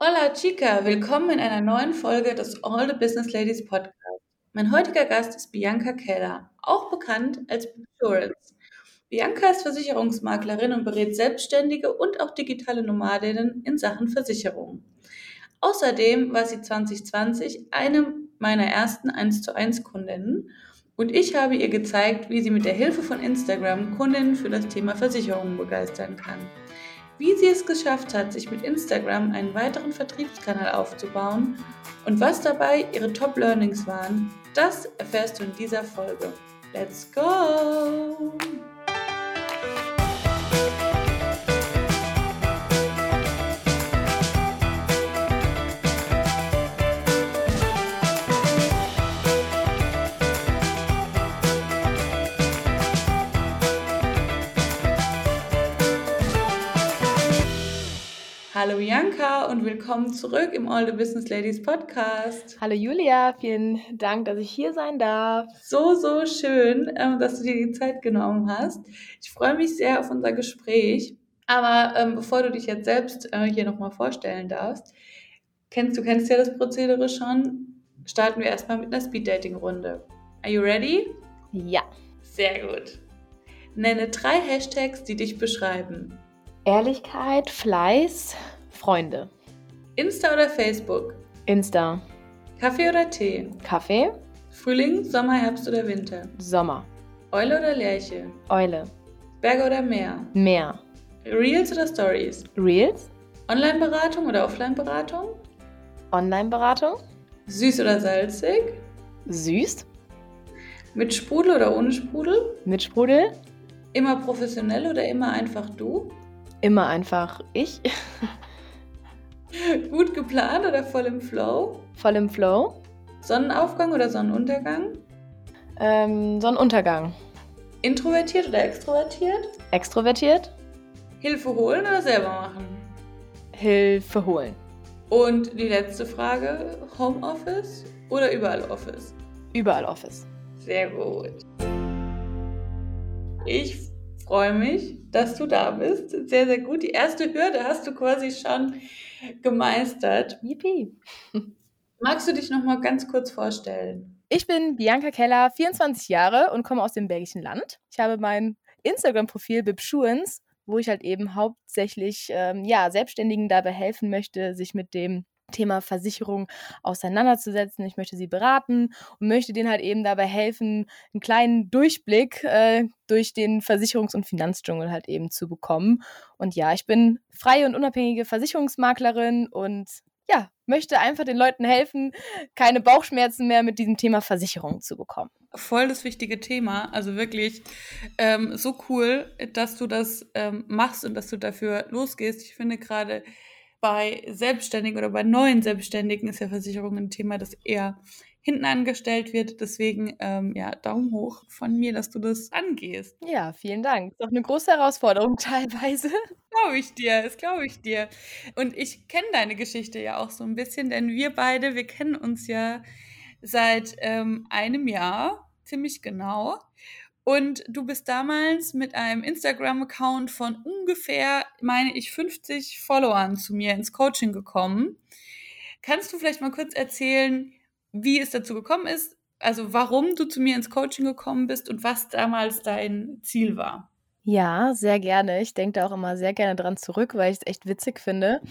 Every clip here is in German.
Hola Chica, willkommen in einer neuen Folge des All the Business Ladies Podcast. Mein heutiger Gast ist Bianca Keller, auch bekannt als Insurance. Bianca ist Versicherungsmaklerin und berät Selbstständige und auch digitale Nomadinnen in Sachen Versicherungen. Außerdem war sie 2020 eine meiner ersten 1 zu 1 Kundinnen und ich habe ihr gezeigt, wie sie mit der Hilfe von Instagram Kundinnen für das Thema Versicherungen begeistern kann. Wie sie es geschafft hat, sich mit Instagram einen weiteren Vertriebskanal aufzubauen und was dabei ihre Top-Learnings waren, das erfährst du in dieser Folge. Let's go! Hallo Bianca und willkommen zurück im All the Business Ladies Podcast. Hallo Julia, vielen Dank, dass ich hier sein darf. So, so schön, ähm, dass du dir die Zeit genommen hast. Ich freue mich sehr auf unser Gespräch. Aber ähm, bevor du dich jetzt selbst äh, hier nochmal vorstellen darfst, kennst du kennst ja das Prozedere schon, starten wir erstmal mit einer Speed-Dating-Runde. Are you ready? Ja. Sehr gut. Nenne drei Hashtags, die dich beschreiben. Ehrlichkeit, Fleiß, Freunde. Insta oder Facebook? Insta. Kaffee oder Tee? Kaffee. Frühling, Sommer, Herbst oder Winter? Sommer. Eule oder Lerche? Eule. Berge oder Meer? Meer. Reels oder Stories? Reels. Online-Beratung oder Offline-Beratung? Online-Beratung. Süß oder salzig? Süß. Mit Sprudel oder ohne Sprudel? Mit Sprudel. Immer professionell oder immer einfach du? Immer einfach ich. Gut geplant oder voll im Flow? Voll im Flow. Sonnenaufgang oder Sonnenuntergang? Ähm, Sonnenuntergang. Introvertiert oder extrovertiert? Extrovertiert. Hilfe holen oder selber machen? Hilfe holen. Und die letzte Frage: Homeoffice oder überall Office? Überall Office. Sehr gut. Ich freue mich, dass du da bist. Sehr, sehr gut. Die erste Hürde hast du quasi schon gemeistert. Yippie. Magst du dich noch mal ganz kurz vorstellen? Ich bin Bianca Keller, 24 Jahre und komme aus dem Belgischen Land. Ich habe mein Instagram-Profil Bibschuens, wo ich halt eben hauptsächlich ähm, ja, Selbstständigen dabei helfen möchte, sich mit dem Thema Versicherung auseinanderzusetzen. Ich möchte sie beraten und möchte denen halt eben dabei helfen, einen kleinen Durchblick äh, durch den Versicherungs- und Finanzdschungel halt eben zu bekommen. Und ja, ich bin freie und unabhängige Versicherungsmaklerin und ja, möchte einfach den Leuten helfen, keine Bauchschmerzen mehr mit diesem Thema Versicherung zu bekommen. Voll das wichtige Thema. Also wirklich ähm, so cool, dass du das ähm, machst und dass du dafür losgehst. Ich finde gerade bei Selbstständigen oder bei neuen Selbstständigen ist ja Versicherung ein Thema, das eher hinten angestellt wird. Deswegen, ähm, ja, Daumen hoch von mir, dass du das angehst. Ja, vielen Dank. Ist auch eine große Herausforderung teilweise. Glaube ich dir, das glaube ich dir. Und ich kenne deine Geschichte ja auch so ein bisschen, denn wir beide, wir kennen uns ja seit ähm, einem Jahr, ziemlich genau. Und du bist damals mit einem Instagram-Account von ungefähr, meine ich, 50 Followern zu mir ins Coaching gekommen. Kannst du vielleicht mal kurz erzählen, wie es dazu gekommen ist? Also warum du zu mir ins Coaching gekommen bist und was damals dein Ziel war? Ja, sehr gerne. Ich denke da auch immer sehr gerne dran zurück, weil ich es echt witzig finde.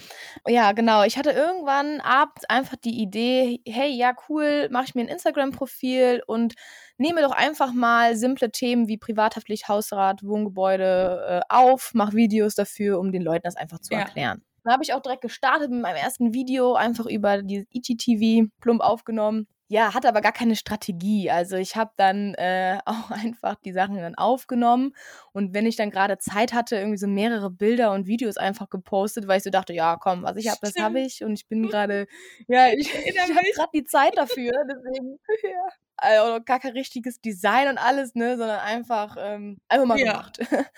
Ja, genau. Ich hatte irgendwann abends einfach die Idee, hey, ja, cool, mache ich mir ein Instagram-Profil und nehme doch einfach mal simple Themen wie Privathaftpflicht, Hausrat, Wohngebäude äh, auf, mache Videos dafür, um den Leuten das einfach zu ja. erklären. Dann habe ich auch direkt gestartet mit meinem ersten Video, einfach über dieses IGTV plump aufgenommen ja, hatte aber gar keine Strategie. Also ich habe dann äh, auch einfach die Sachen dann aufgenommen und wenn ich dann gerade Zeit hatte, irgendwie so mehrere Bilder und Videos einfach gepostet, weil ich so dachte, ja, komm, was ich habe, das habe ich und ich bin gerade, ja, ich, ich habe gerade die Zeit dafür, deswegen, ja. Also gar kein richtiges Design und alles, ne, sondern einfach, ähm, einfach mal ja. gemacht.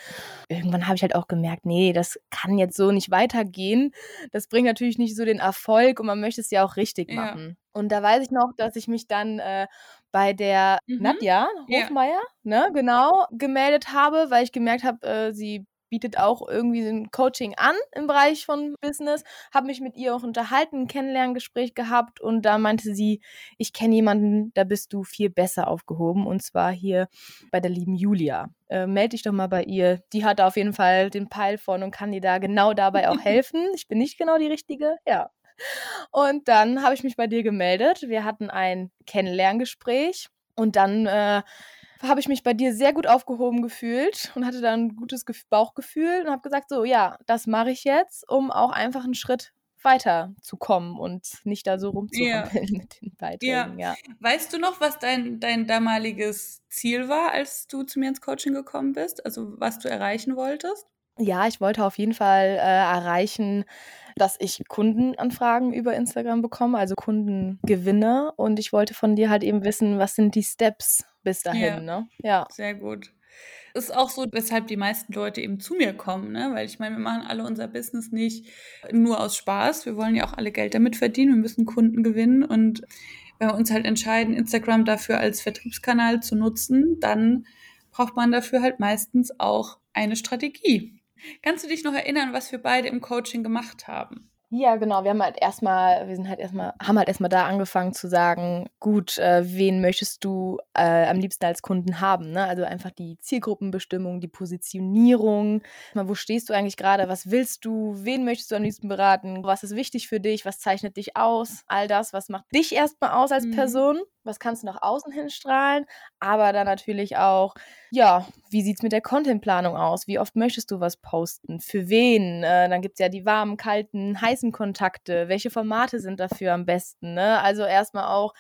Irgendwann habe ich halt auch gemerkt, nee, das kann jetzt so nicht weitergehen. Das bringt natürlich nicht so den Erfolg und man möchte es ja auch richtig machen. Ja. Und da weiß ich noch, dass ich mich dann äh, bei der mhm. Nadja Hofmeier, ja. ne, genau, gemeldet habe, weil ich gemerkt habe, äh, sie bietet auch irgendwie ein Coaching an im Bereich von Business. Habe mich mit ihr auch unterhalten, ein Kennenlerngespräch gehabt und da meinte sie, ich kenne jemanden, da bist du viel besser aufgehoben und zwar hier bei der lieben Julia. Äh, melde dich doch mal bei ihr. Die hat da auf jeden Fall den Peil von und kann dir da genau dabei auch helfen. Ich bin nicht genau die Richtige, ja. Und dann habe ich mich bei dir gemeldet. Wir hatten ein Kennenlerngespräch und dann äh, habe ich mich bei dir sehr gut aufgehoben gefühlt und hatte dann ein gutes Bauchgefühl und habe gesagt, so ja, das mache ich jetzt, um auch einfach einen Schritt weiter zu kommen und nicht da so rumzuhumpeln ja. mit den Beiträgen. Ja. ja. Weißt du noch, was dein, dein damaliges Ziel war, als du zu mir ins Coaching gekommen bist? Also was du erreichen wolltest? Ja, ich wollte auf jeden Fall äh, erreichen, dass ich Kundenanfragen über Instagram bekomme, also Kundengewinne. Und ich wollte von dir halt eben wissen, was sind die Steps bis dahin, ja. ne? Ja. Sehr gut. Ist auch so, weshalb die meisten Leute eben zu mir kommen, ne? Weil ich meine, wir machen alle unser Business nicht nur aus Spaß. Wir wollen ja auch alle Geld damit verdienen. Wir müssen Kunden gewinnen. Und wenn wir uns halt entscheiden, Instagram dafür als Vertriebskanal zu nutzen, dann braucht man dafür halt meistens auch eine Strategie. Kannst du dich noch erinnern, was wir beide im Coaching gemacht haben? Ja, genau. Wir haben halt erstmal, wir sind halt erstmal, haben halt erstmal da angefangen zu sagen, gut, äh, wen möchtest du äh, am liebsten als Kunden haben? Ne? Also einfach die Zielgruppenbestimmung, die Positionierung. Mal, wo stehst du eigentlich gerade? Was willst du? Wen möchtest du am liebsten beraten? Was ist wichtig für dich? Was zeichnet dich aus? All das, was macht dich erstmal aus als mhm. Person? was kannst du nach außen hin strahlen, aber dann natürlich auch, ja, wie sieht es mit der Contentplanung aus? Wie oft möchtest du was posten? Für wen? Äh, dann gibt es ja die warmen, kalten, heißen Kontakte. Welche Formate sind dafür am besten? Ne? Also erstmal auch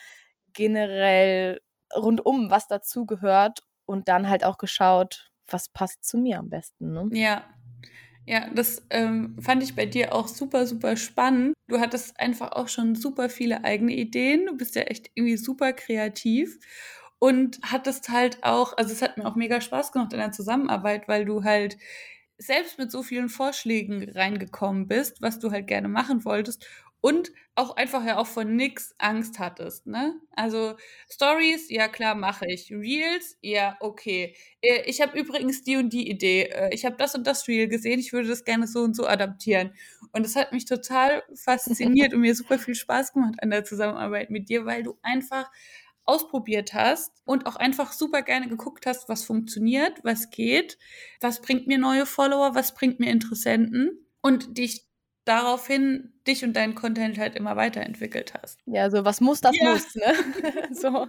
generell rundum, was dazu gehört und dann halt auch geschaut, was passt zu mir am besten. Ne? Ja, ja, das ähm, fand ich bei dir auch super, super spannend. Du hattest einfach auch schon super viele eigene Ideen. Du bist ja echt irgendwie super kreativ und hattest halt auch, also es hat mir auch mega Spaß gemacht in der Zusammenarbeit, weil du halt selbst mit so vielen Vorschlägen reingekommen bist, was du halt gerne machen wolltest und auch einfach ja auch von nix Angst hattest, ne? Also Stories, ja klar, mache ich. Reels, ja, okay. Äh, ich habe übrigens die und die Idee. Äh, ich habe das und das Reel gesehen, ich würde das gerne so und so adaptieren. Und das hat mich total fasziniert und mir super viel Spaß gemacht an der Zusammenarbeit mit dir, weil du einfach ausprobiert hast und auch einfach super gerne geguckt hast, was funktioniert, was geht, was bringt mir neue Follower, was bringt mir Interessenten und dich daraufhin dich und deinen Content halt immer weiterentwickelt hast. Ja, so was muss, das ja. muss, ne? so.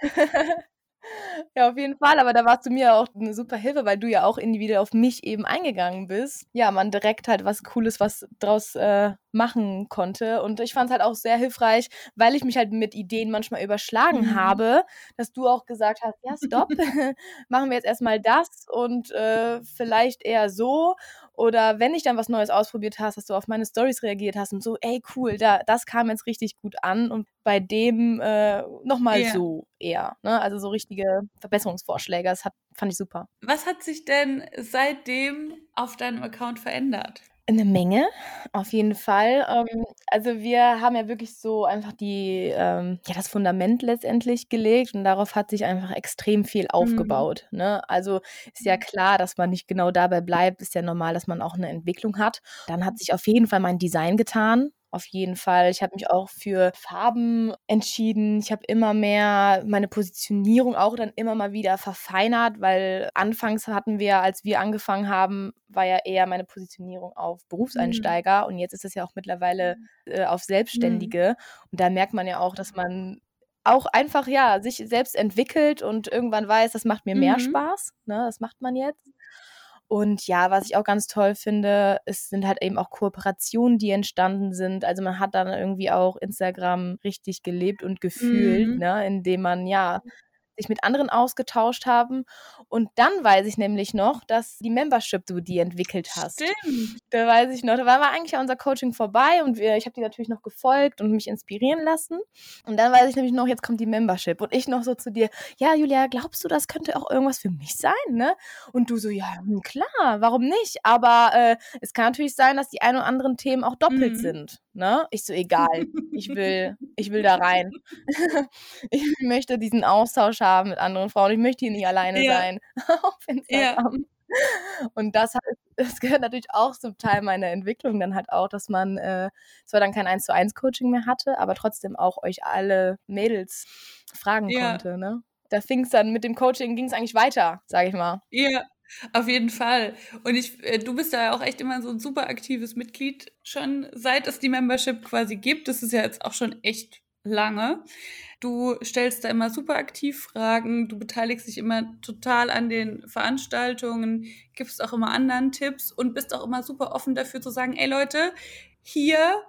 Ja, auf jeden Fall, aber da warst du mir auch eine super Hilfe, weil du ja auch individuell auf mich eben eingegangen bist. Ja, man direkt halt was Cooles, was draus äh, machen konnte. Und ich fand es halt auch sehr hilfreich, weil ich mich halt mit Ideen manchmal überschlagen mhm. habe, dass du auch gesagt hast, ja, stopp, machen wir jetzt erstmal das und äh, vielleicht eher so. Oder wenn ich dann was Neues ausprobiert hast, dass du auf meine Stories reagiert hast und so, ey, cool, da, das kam jetzt richtig gut an und bei dem äh, nochmal yeah. so eher. Ne? Also so richtige Verbesserungsvorschläge. Das hat, fand ich super. Was hat sich denn seitdem auf deinem Account verändert? Eine Menge, auf jeden Fall. Ähm, also wir haben ja wirklich so einfach die, ähm, ja, das Fundament letztendlich gelegt und darauf hat sich einfach extrem viel mhm. aufgebaut. Mhm. Ne? Also ist ja klar, dass man nicht genau dabei bleibt, ist ja normal, dass man auch eine Entwicklung hat. Dann hat sich auf jeden Fall mein Design getan auf jeden Fall. Ich habe mich auch für Farben entschieden. Ich habe immer mehr meine Positionierung auch dann immer mal wieder verfeinert, weil anfangs hatten wir, als wir angefangen haben, war ja eher meine Positionierung auf mhm. Berufseinsteiger mhm. und jetzt ist es ja auch mittlerweile äh, auf Selbstständige. Mhm. Und da merkt man ja auch, dass man auch einfach ja sich selbst entwickelt und irgendwann weiß, das macht mir mehr mhm. Spaß. Ne, das macht man jetzt. Und ja, was ich auch ganz toll finde, es sind halt eben auch Kooperationen, die entstanden sind. Also man hat dann irgendwie auch Instagram richtig gelebt und gefühlt, mhm. ne, indem man ja sich mit anderen ausgetauscht haben. Und dann weiß ich nämlich noch, dass die Membership du die entwickelt hast. Stimmt. Da weiß ich noch, da war eigentlich unser Coaching vorbei und wir, ich habe die natürlich noch gefolgt und mich inspirieren lassen. Und dann weiß ich nämlich noch, jetzt kommt die Membership. Und ich noch so zu dir, ja, Julia, glaubst du, das könnte auch irgendwas für mich sein, ne? Und du so, ja, hm, klar, warum nicht? Aber äh, es kann natürlich sein, dass die ein oder anderen Themen auch doppelt mhm. sind. Ne? Ich so, egal, ich will, ich will da rein. ich möchte diesen Austausch haben mit anderen Frauen. Ich möchte hier nicht alleine ja. sein. Auf Instagram. Ja. Und das, hat, das gehört natürlich auch zum Teil meiner Entwicklung dann halt auch, dass man äh, zwar dann kein 1 zu 1 Coaching mehr hatte, aber trotzdem auch euch alle Mädels fragen ja. konnte. Ne? Da fing es dann mit dem Coaching, ging es eigentlich weiter, sage ich mal. Ja, auf jeden Fall. Und ich, äh, du bist ja auch echt immer so ein super aktives Mitglied, schon seit es die Membership quasi gibt. Das ist ja jetzt auch schon echt lange. Du stellst da immer super aktiv Fragen, du beteiligst dich immer total an den Veranstaltungen, gibst auch immer anderen Tipps und bist auch immer super offen dafür zu sagen, ey Leute, hier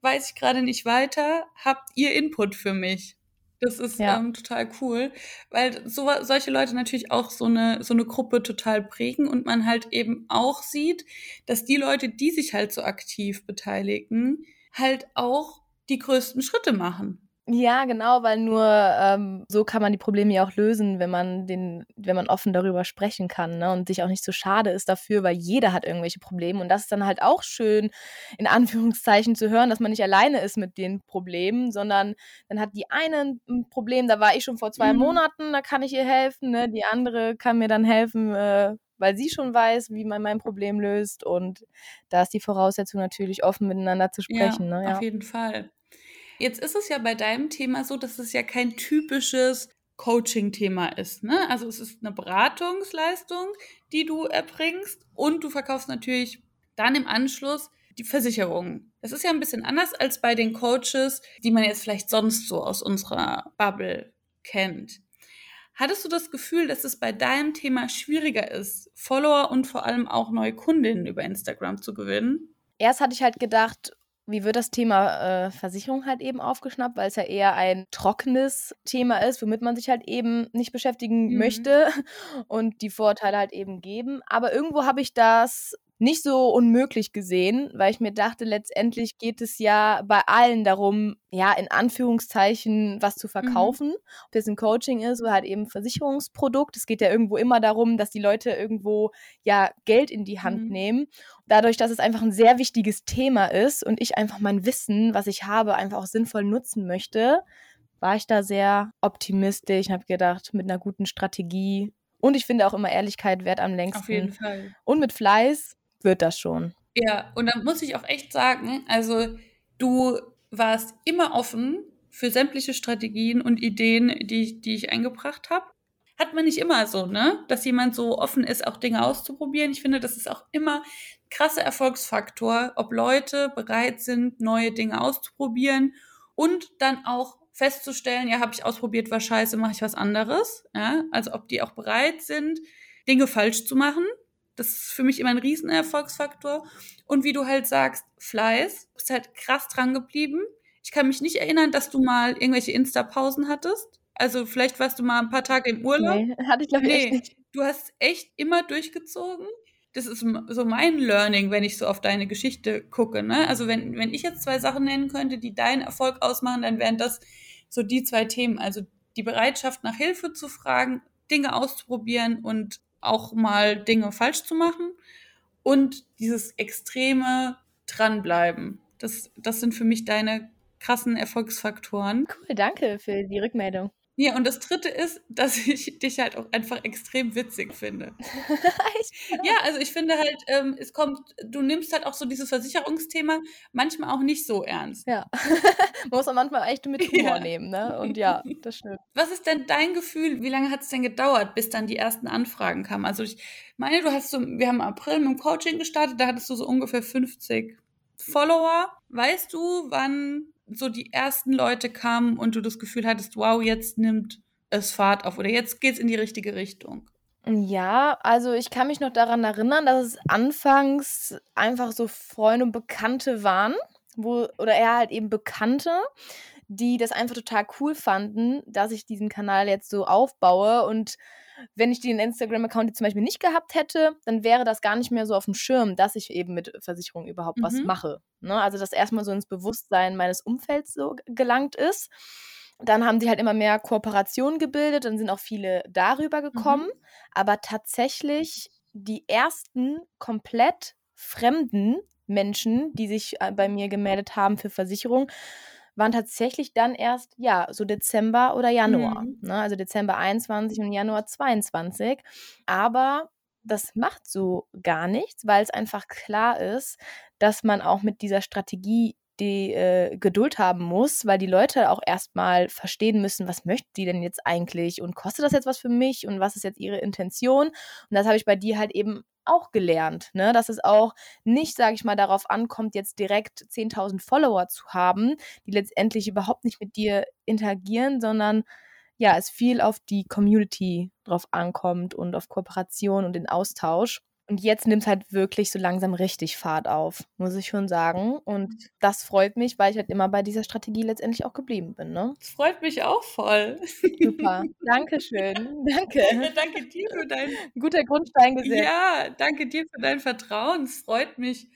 weiß ich gerade nicht weiter, habt ihr Input für mich? Das ist ja. ähm, total cool, weil so, solche Leute natürlich auch so eine, so eine Gruppe total prägen und man halt eben auch sieht, dass die Leute, die sich halt so aktiv beteiligen, halt auch die größten Schritte machen. Ja, genau, weil nur ähm, so kann man die Probleme ja auch lösen, wenn man den, wenn man offen darüber sprechen kann, ne? Und sich auch nicht so schade ist dafür, weil jeder hat irgendwelche Probleme. Und das ist dann halt auch schön, in Anführungszeichen zu hören, dass man nicht alleine ist mit den Problemen, sondern dann hat die eine ein Problem, da war ich schon vor zwei mhm. Monaten, da kann ich ihr helfen, ne? Die andere kann mir dann helfen, äh, weil sie schon weiß, wie man mein Problem löst. Und da ist die Voraussetzung natürlich offen miteinander zu sprechen. Ja, ne? ja. auf jeden Fall. Jetzt ist es ja bei deinem Thema so, dass es ja kein typisches Coaching-Thema ist. Ne? Also es ist eine Beratungsleistung, die du erbringst und du verkaufst natürlich dann im Anschluss die Versicherung. Das ist ja ein bisschen anders als bei den Coaches, die man jetzt vielleicht sonst so aus unserer Bubble kennt. Hattest du das Gefühl, dass es bei deinem Thema schwieriger ist, Follower und vor allem auch neue Kundinnen über Instagram zu gewinnen? Erst hatte ich halt gedacht, wie wird das Thema äh, Versicherung halt eben aufgeschnappt, weil es ja eher ein trockenes Thema ist, womit man sich halt eben nicht beschäftigen mhm. möchte und die Vorteile halt eben geben. Aber irgendwo habe ich das nicht so unmöglich gesehen, weil ich mir dachte, letztendlich geht es ja bei allen darum, ja, in Anführungszeichen was zu mhm. verkaufen. Mhm. Ob das ein Coaching ist oder halt eben Versicherungsprodukt. Es geht ja irgendwo immer darum, dass die Leute irgendwo ja Geld in die Hand mhm. nehmen. Dadurch, dass es einfach ein sehr wichtiges Thema ist und ich einfach mein Wissen, was ich habe, einfach auch sinnvoll nutzen möchte, war ich da sehr optimistisch und habe gedacht, mit einer guten Strategie und ich finde auch immer Ehrlichkeit wert am längsten. Auf jeden Fall. Und mit Fleiß wird das schon. Ja, und dann muss ich auch echt sagen, also du warst immer offen für sämtliche Strategien und Ideen, die, die ich eingebracht habe. Hat man nicht immer so, ne? Dass jemand so offen ist, auch Dinge auszuprobieren. Ich finde, das ist auch immer ein krasser Erfolgsfaktor, ob Leute bereit sind, neue Dinge auszuprobieren und dann auch festzustellen, ja, habe ich ausprobiert, war scheiße, mache ich was anderes. Ja? Also ob die auch bereit sind, Dinge falsch zu machen das ist für mich immer ein Riesenerfolgsfaktor. Und wie du halt sagst, Fleiß, bist halt krass dran geblieben. Ich kann mich nicht erinnern, dass du mal irgendwelche Insta-Pausen hattest. Also vielleicht warst du mal ein paar Tage im Urlaub. Nee, hatte ich glaube ich nee, nicht. Du hast echt immer durchgezogen. Das ist so mein Learning, wenn ich so auf deine Geschichte gucke. Ne? Also wenn, wenn ich jetzt zwei Sachen nennen könnte, die deinen Erfolg ausmachen, dann wären das so die zwei Themen. Also die Bereitschaft nach Hilfe zu fragen, Dinge auszuprobieren und auch mal Dinge falsch zu machen und dieses extreme dranbleiben. Das, das sind für mich deine krassen Erfolgsfaktoren. Cool, danke für die Rückmeldung. Ja, und das dritte ist, dass ich dich halt auch einfach extrem witzig finde. ja, also ich finde halt, ähm, es kommt, du nimmst halt auch so dieses Versicherungsthema manchmal auch nicht so ernst. Ja. Man muss man manchmal echt mit Humor ja. nehmen, ne? Und ja, das stimmt. Was ist denn dein Gefühl, wie lange hat es denn gedauert, bis dann die ersten Anfragen kamen? Also ich meine, du hast so, wir haben im April mit dem Coaching gestartet, da hattest du so ungefähr 50 Follower. Weißt du, wann so die ersten Leute kamen und du das Gefühl hattest, wow, jetzt nimmt es Fahrt auf oder jetzt geht es in die richtige Richtung? Ja, also ich kann mich noch daran erinnern, dass es anfangs einfach so Freunde und Bekannte waren, wo, oder eher halt eben Bekannte, die das einfach total cool fanden, dass ich diesen Kanal jetzt so aufbaue und wenn ich den Instagram-Account zum Beispiel nicht gehabt hätte, dann wäre das gar nicht mehr so auf dem Schirm, dass ich eben mit Versicherung überhaupt mhm. was mache. Ne? Also, dass erstmal so ins Bewusstsein meines Umfelds so gelangt ist. Dann haben sie halt immer mehr Kooperationen gebildet, dann sind auch viele darüber gekommen. Mhm. Aber tatsächlich die ersten komplett fremden Menschen, die sich äh, bei mir gemeldet haben für Versicherung, waren tatsächlich dann erst, ja, so Dezember oder Januar. Mhm. Ne? Also Dezember 21 und Januar 22. Aber das macht so gar nichts, weil es einfach klar ist, dass man auch mit dieser Strategie die äh, Geduld haben muss, weil die Leute auch erstmal verstehen müssen, was möchten die denn jetzt eigentlich und kostet das jetzt was für mich und was ist jetzt ihre Intention? Und das habe ich bei dir halt eben auch gelernt, ne? dass es auch nicht, sage ich mal, darauf ankommt, jetzt direkt 10.000 Follower zu haben, die letztendlich überhaupt nicht mit dir interagieren, sondern ja, es viel auf die Community drauf ankommt und auf Kooperation und den Austausch. Und jetzt nimmt es halt wirklich so langsam richtig Fahrt auf, muss ich schon sagen. Und das freut mich, weil ich halt immer bei dieser Strategie letztendlich auch geblieben bin. Ne? Das freut mich auch voll. Super. Dankeschön. Danke. Ja, danke dir für dein. Guter Grundstein gesetzt. Ja, danke dir für dein Vertrauen. Es freut mich.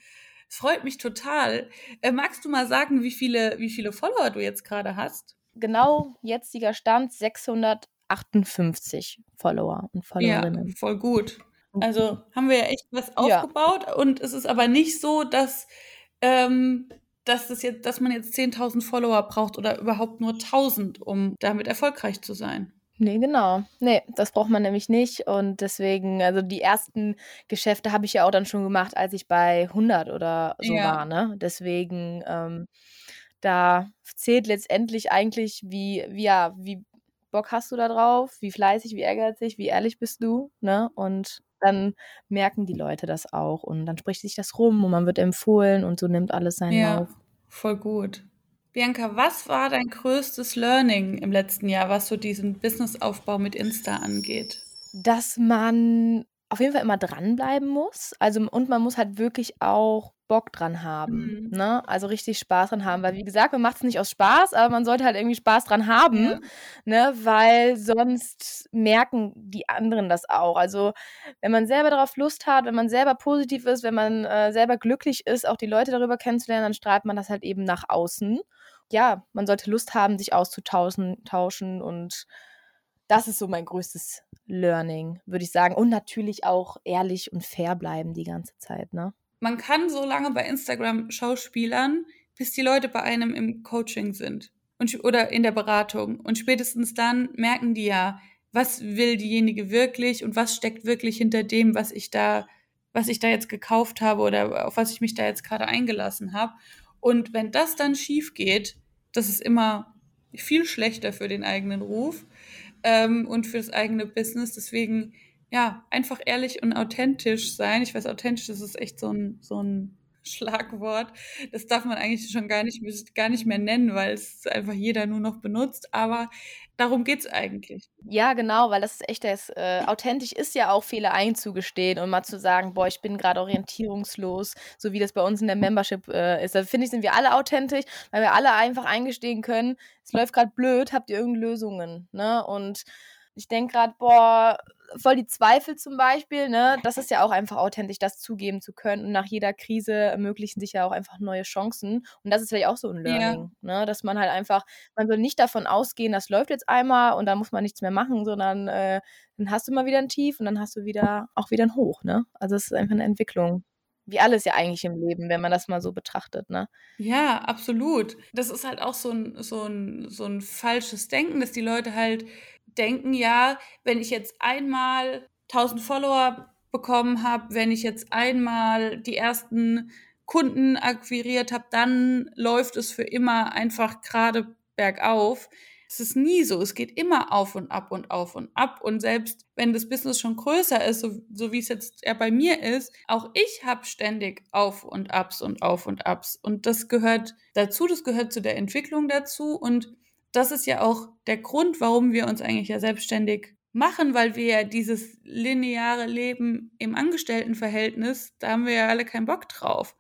Es freut mich total. Äh, magst du mal sagen, wie viele, wie viele Follower du jetzt gerade hast? Genau, jetziger Stand 658 Follower und Followerinnen. Ja, voll gut. Also haben wir ja echt was aufgebaut ja. und es ist aber nicht so, dass, ähm, dass, das jetzt, dass man jetzt 10.000 Follower braucht oder überhaupt nur 1.000, um damit erfolgreich zu sein. Nee, genau. Nee, das braucht man nämlich nicht. Und deswegen, also die ersten Geschäfte habe ich ja auch dann schon gemacht, als ich bei 100 oder so ja. war. Ne? Deswegen, ähm, da zählt letztendlich eigentlich, wie, wie, ja, wie Bock hast du da drauf, wie fleißig, wie ehrgeizig, wie ehrlich bist du, ne? Und dann merken die Leute das auch und dann spricht sich das rum und man wird empfohlen und so nimmt alles seinen ja, Lauf. Voll gut. Bianca, was war dein größtes Learning im letzten Jahr, was so diesen Businessaufbau mit Insta angeht? Dass man auf jeden Fall immer dranbleiben muss. Also und man muss halt wirklich auch Bock dran haben, mhm. ne? Also richtig Spaß dran haben, weil wie gesagt, man macht es nicht aus Spaß, aber man sollte halt irgendwie Spaß dran haben, ja. ne? Weil sonst merken die anderen das auch. Also wenn man selber darauf Lust hat, wenn man selber positiv ist, wenn man äh, selber glücklich ist, auch die Leute darüber kennenzulernen, dann strahlt man das halt eben nach außen. Ja, man sollte Lust haben, sich auszutauschen tauschen und das ist so mein größtes Learning, würde ich sagen. Und natürlich auch ehrlich und fair bleiben die ganze Zeit, ne? Man kann so lange bei Instagram Schauspielern, bis die Leute bei einem im Coaching sind und, oder in der Beratung. Und spätestens dann merken die ja, was will diejenige wirklich und was steckt wirklich hinter dem, was ich da, was ich da jetzt gekauft habe oder auf was ich mich da jetzt gerade eingelassen habe. Und wenn das dann schief geht, das ist immer viel schlechter für den eigenen Ruf ähm, und für das eigene Business. Deswegen ja, einfach ehrlich und authentisch sein. Ich weiß, authentisch das ist echt so ein, so ein Schlagwort. Das darf man eigentlich schon gar nicht, gar nicht mehr nennen, weil es einfach jeder nur noch benutzt. Aber darum geht es eigentlich. Ja, genau, weil das ist echt das. Äh, authentisch ist ja auch Fehler einzugestehen und mal zu sagen, boah, ich bin gerade orientierungslos, so wie das bei uns in der Membership äh, ist. Da finde ich, sind wir alle authentisch, weil wir alle einfach eingestehen können, es läuft gerade blöd, habt ihr irgendeine Lösungen. Ne? Und ich denke gerade, boah, voll die Zweifel zum Beispiel, ne? Das ist ja auch einfach authentisch, das zugeben zu können. Und nach jeder Krise ermöglichen sich ja auch einfach neue Chancen. Und das ist vielleicht auch so ein Learning, ja. ne? Dass man halt einfach, man soll nicht davon ausgehen, das läuft jetzt einmal und dann muss man nichts mehr machen, sondern äh, dann hast du mal wieder ein Tief und dann hast du wieder auch wieder ein Hoch, ne? Also es ist einfach eine Entwicklung wie alles ja eigentlich im Leben, wenn man das mal so betrachtet, ne? Ja, absolut. Das ist halt auch so ein, so ein, so ein falsches Denken, dass die Leute halt denken, ja, wenn ich jetzt einmal 1000 Follower bekommen habe, wenn ich jetzt einmal die ersten Kunden akquiriert habe, dann läuft es für immer einfach gerade bergauf. Es ist nie so. Es geht immer auf und ab und auf und ab. Und selbst wenn das Business schon größer ist, so, so wie es jetzt ja bei mir ist, auch ich habe ständig Auf und Abs und Auf und Abs. Und das gehört dazu, das gehört zu der Entwicklung dazu. Und das ist ja auch der Grund, warum wir uns eigentlich ja selbstständig machen, weil wir ja dieses lineare Leben im Angestelltenverhältnis, da haben wir ja alle keinen Bock drauf.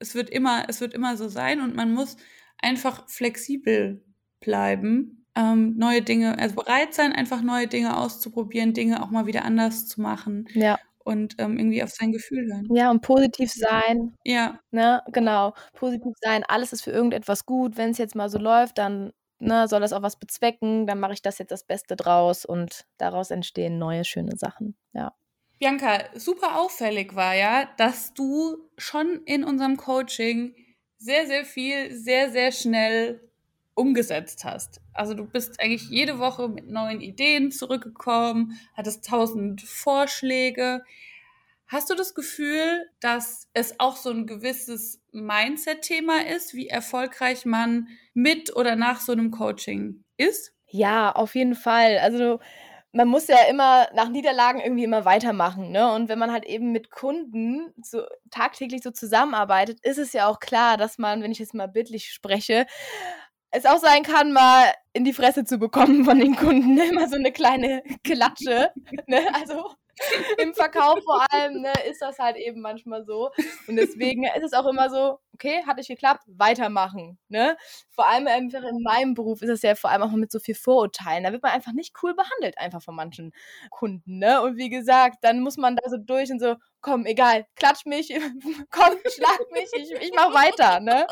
Es wird immer, es wird immer so sein und man muss einfach flexibel bleiben, ähm, neue Dinge, also bereit sein, einfach neue Dinge auszuprobieren, Dinge auch mal wieder anders zu machen. Ja. Und ähm, irgendwie auf sein Gefühl hören. Ja, und positiv sein. Ja. Ne, genau. Positiv sein. Alles ist für irgendetwas gut. Wenn es jetzt mal so läuft, dann ne, soll das auch was bezwecken, dann mache ich das jetzt das Beste draus und daraus entstehen neue schöne Sachen. Ja. Bianca, super auffällig war ja, dass du schon in unserem Coaching sehr, sehr viel, sehr, sehr schnell umgesetzt hast. Also du bist eigentlich jede Woche mit neuen Ideen zurückgekommen, hattest tausend Vorschläge. Hast du das Gefühl, dass es auch so ein gewisses Mindset-Thema ist, wie erfolgreich man mit oder nach so einem Coaching ist? Ja, auf jeden Fall. Also man muss ja immer nach Niederlagen irgendwie immer weitermachen, ne? Und wenn man halt eben mit Kunden so tagtäglich so zusammenarbeitet, ist es ja auch klar, dass man, wenn ich jetzt mal bildlich spreche, es auch sein kann, mal in die Fresse zu bekommen von den Kunden. Immer so eine kleine Klatsche. Ne? Also im Verkauf vor allem ne, ist das halt eben manchmal so. Und deswegen ist es auch immer so, okay, hat nicht geklappt, weitermachen. Ne? Vor allem einfach in meinem Beruf ist es ja vor allem auch mit so viel Vorurteilen. Da wird man einfach nicht cool behandelt, einfach von manchen Kunden. Ne? Und wie gesagt, dann muss man da so durch und so, komm, egal, klatsch mich, komm, schlag mich, ich, ich mach weiter. Ne?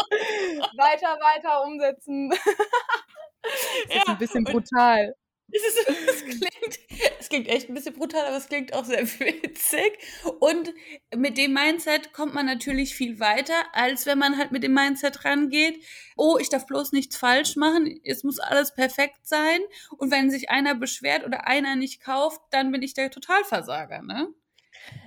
Weiter, weiter umsetzen. das ist ja, ein bisschen brutal. Es, ist, es, klingt, es klingt echt ein bisschen brutal, aber es klingt auch sehr witzig. Und mit dem Mindset kommt man natürlich viel weiter, als wenn man halt mit dem Mindset rangeht, oh, ich darf bloß nichts falsch machen, es muss alles perfekt sein. Und wenn sich einer beschwert oder einer nicht kauft, dann bin ich der Totalversager, ne?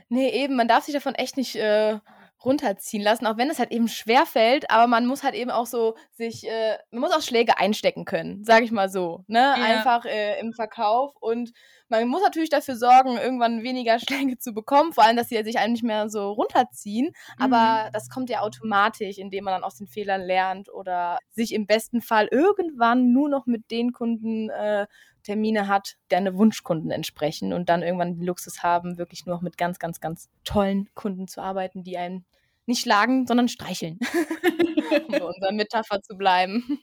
Nee, eben, man darf sich davon echt nicht äh, runterziehen lassen, auch wenn es halt eben schwer fällt, aber man muss halt eben auch so sich, äh, man muss auch Schläge einstecken können, sage ich mal so, ne? Ja. Einfach äh, im Verkauf und man muss natürlich dafür sorgen, irgendwann weniger Schläge zu bekommen, vor allem, dass sie sich einem nicht mehr so runterziehen, aber mhm. das kommt ja automatisch, indem man dann aus den Fehlern lernt oder sich im besten Fall irgendwann nur noch mit den Kunden äh, Termine hat, deine Wunschkunden entsprechen und dann irgendwann den Luxus haben, wirklich nur noch mit ganz, ganz, ganz tollen Kunden zu arbeiten, die einen nicht schlagen, sondern streicheln. um bei unserer Metapher zu bleiben.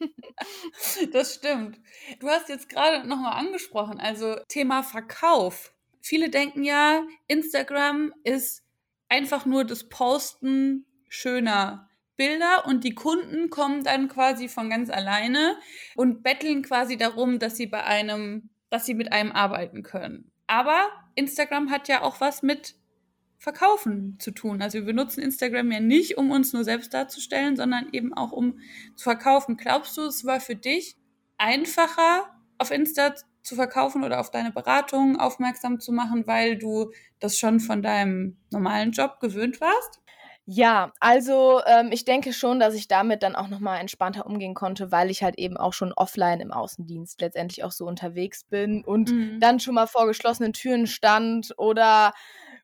das stimmt. Du hast jetzt gerade nochmal angesprochen, also Thema Verkauf. Viele denken ja, Instagram ist einfach nur das Posten schöner Bilder und die Kunden kommen dann quasi von ganz alleine und betteln quasi darum, dass sie bei einem, dass sie mit einem arbeiten können. Aber Instagram hat ja auch was mit Verkaufen zu tun. Also wir benutzen Instagram ja nicht, um uns nur selbst darzustellen, sondern eben auch um zu verkaufen. Glaubst du, es war für dich einfacher, auf Insta zu verkaufen oder auf deine Beratung aufmerksam zu machen, weil du das schon von deinem normalen Job gewöhnt warst? Ja, also ähm, ich denke schon, dass ich damit dann auch nochmal entspannter umgehen konnte, weil ich halt eben auch schon offline im Außendienst letztendlich auch so unterwegs bin und mhm. dann schon mal vor geschlossenen Türen stand oder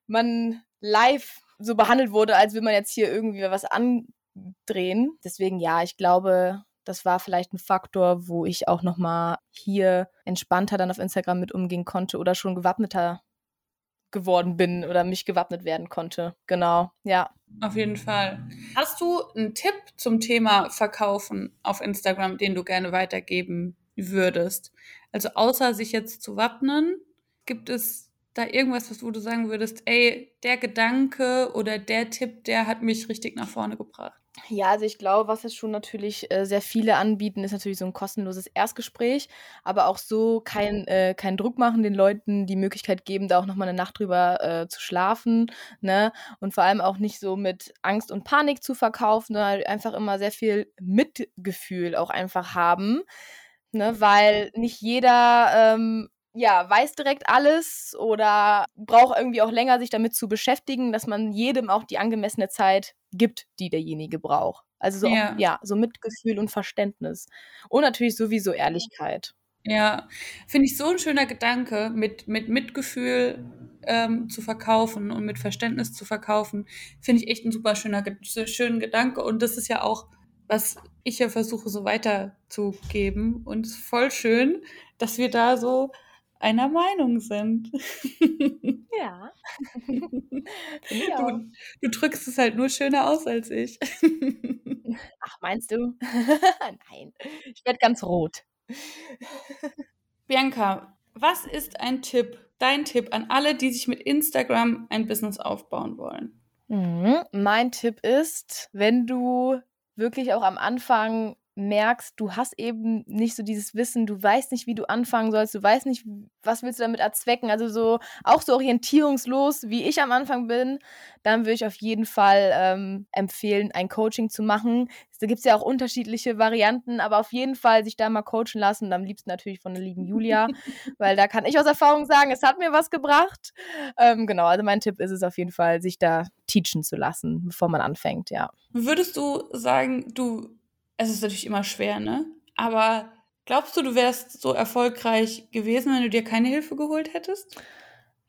man live so behandelt wurde, als will man jetzt hier irgendwie was andrehen. Deswegen ja, ich glaube, das war vielleicht ein Faktor, wo ich auch nochmal hier entspannter dann auf Instagram mit umgehen konnte oder schon gewappneter geworden bin oder mich gewappnet werden konnte. Genau, ja. Auf jeden Fall. Hast du einen Tipp zum Thema Verkaufen auf Instagram, den du gerne weitergeben würdest? Also außer sich jetzt zu wappnen, gibt es da irgendwas, was wo du sagen würdest, ey, der Gedanke oder der Tipp, der hat mich richtig nach vorne gebracht? Ja, also ich glaube, was jetzt schon natürlich äh, sehr viele anbieten, ist natürlich so ein kostenloses Erstgespräch, aber auch so kein, äh, kein Druck machen, den Leuten die Möglichkeit geben, da auch nochmal eine Nacht drüber äh, zu schlafen, ne? Und vor allem auch nicht so mit Angst und Panik zu verkaufen, sondern halt einfach immer sehr viel Mitgefühl auch einfach haben, ne? Weil nicht jeder ähm, ja, weiß direkt alles oder braucht irgendwie auch länger, sich damit zu beschäftigen, dass man jedem auch die angemessene Zeit gibt, die derjenige braucht. Also so, ja. Auch, ja, so Mitgefühl und Verständnis. Und natürlich sowieso Ehrlichkeit. Ja, finde ich so ein schöner Gedanke, mit, mit Mitgefühl ähm, zu verkaufen und mit Verständnis zu verkaufen. Finde ich echt ein super schöner, schönen Gedanke. Und das ist ja auch, was ich ja versuche, so weiterzugeben. Und es ist voll schön, dass wir da so einer Meinung sind. Ja. du, du drückst es halt nur schöner aus als ich. Ach, meinst du? Nein, ich werde ganz rot. Bianca, was ist ein Tipp, dein Tipp an alle, die sich mit Instagram ein Business aufbauen wollen? Mhm. Mein Tipp ist, wenn du wirklich auch am Anfang merkst, du hast eben nicht so dieses Wissen, du weißt nicht, wie du anfangen sollst, du weißt nicht, was willst du damit erzwecken, also so auch so orientierungslos, wie ich am Anfang bin, dann würde ich auf jeden Fall ähm, empfehlen, ein Coaching zu machen. Da gibt es ja auch unterschiedliche Varianten, aber auf jeden Fall sich da mal coachen lassen und am liebsten natürlich von der lieben Julia, weil da kann ich aus Erfahrung sagen, es hat mir was gebracht. Ähm, genau, also mein Tipp ist es auf jeden Fall, sich da teachen zu lassen, bevor man anfängt, ja. Würdest du sagen, du es ist natürlich immer schwer, ne? Aber glaubst du, du wärst so erfolgreich gewesen, wenn du dir keine Hilfe geholt hättest?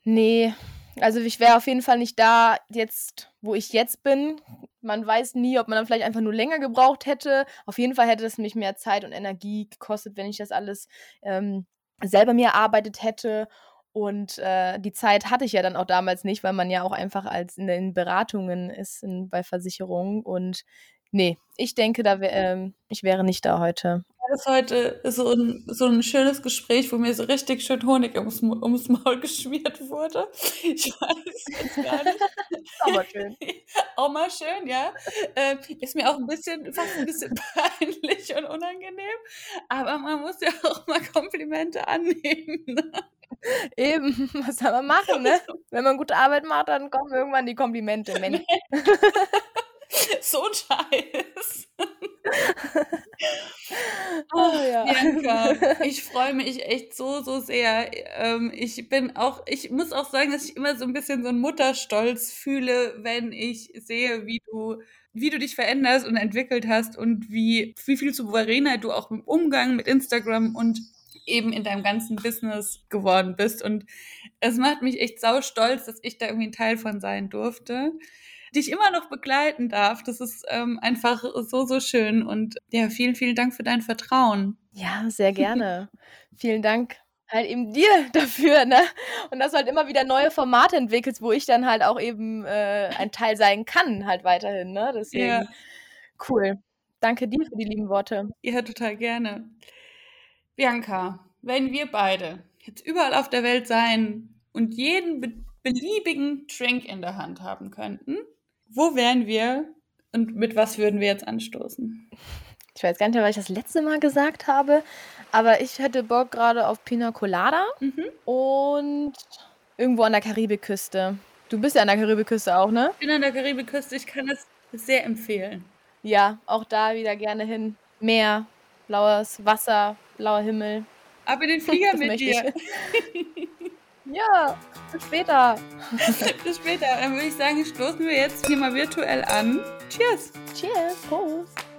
Nee, also ich wäre auf jeden Fall nicht da jetzt, wo ich jetzt bin. Man weiß nie, ob man dann vielleicht einfach nur länger gebraucht hätte. Auf jeden Fall hätte es mich mehr Zeit und Energie gekostet, wenn ich das alles ähm, selber mir erarbeitet hätte. Und äh, die Zeit hatte ich ja dann auch damals nicht, weil man ja auch einfach als in den Beratungen ist in, bei Versicherungen. Und Nee, ich denke, da wär, ähm, ich wäre nicht da heute. Das ist heute so ein, so ein schönes Gespräch, wo mir so richtig schön Honig ums, ums Maul geschmiert wurde. Ich weiß jetzt gar nicht. auch mal schön. auch mal schön, ja. Äh, ist mir auch ein bisschen, fast ein bisschen peinlich und unangenehm. Aber man muss ja auch mal Komplimente annehmen. Ne? Eben, was soll man machen, ne? Wenn man gute Arbeit macht, dann kommen irgendwann die Komplimente. Mensch. so ein Scheiß. oh, ja. Bianca, ich freue mich echt so, so sehr. Ähm, ich bin auch, ich muss auch sagen, dass ich immer so ein bisschen so einen Mutterstolz fühle, wenn ich sehe, wie du wie du dich veränderst und entwickelt hast und wie, wie viel souveräner du auch im Umgang mit Instagram und eben in deinem ganzen Business geworden bist. Und es macht mich echt sau stolz, dass ich da irgendwie ein Teil von sein durfte dich immer noch begleiten darf. Das ist ähm, einfach so, so schön. Und ja, vielen, vielen Dank für dein Vertrauen. Ja, sehr gerne. vielen Dank halt eben dir dafür, ne? Und dass du halt immer wieder neue Formate entwickelst, wo ich dann halt auch eben äh, ein Teil sein kann, halt weiterhin, ne? Deswegen ja. cool. Danke dir für die lieben Worte. Ja, total gerne. Bianca, wenn wir beide jetzt überall auf der Welt sein und jeden beliebigen Drink in der Hand haben könnten, wo wären wir und mit was würden wir jetzt anstoßen? Ich weiß gar nicht mehr, was ich das letzte Mal gesagt habe, aber ich hätte Bock gerade auf Pina Colada mhm. und irgendwo an der Karibikküste. Du bist ja an der Karibikküste auch, ne? Ich bin an der Karibikküste, ich kann es sehr empfehlen. Ja, auch da wieder gerne hin. Meer, blaues Wasser, blauer Himmel. Ab in den Flieger mit dir. Ja, bis später. bis später. Dann würde ich sagen, stoßen wir jetzt hier mal virtuell an. Cheers. Cheers. Prost.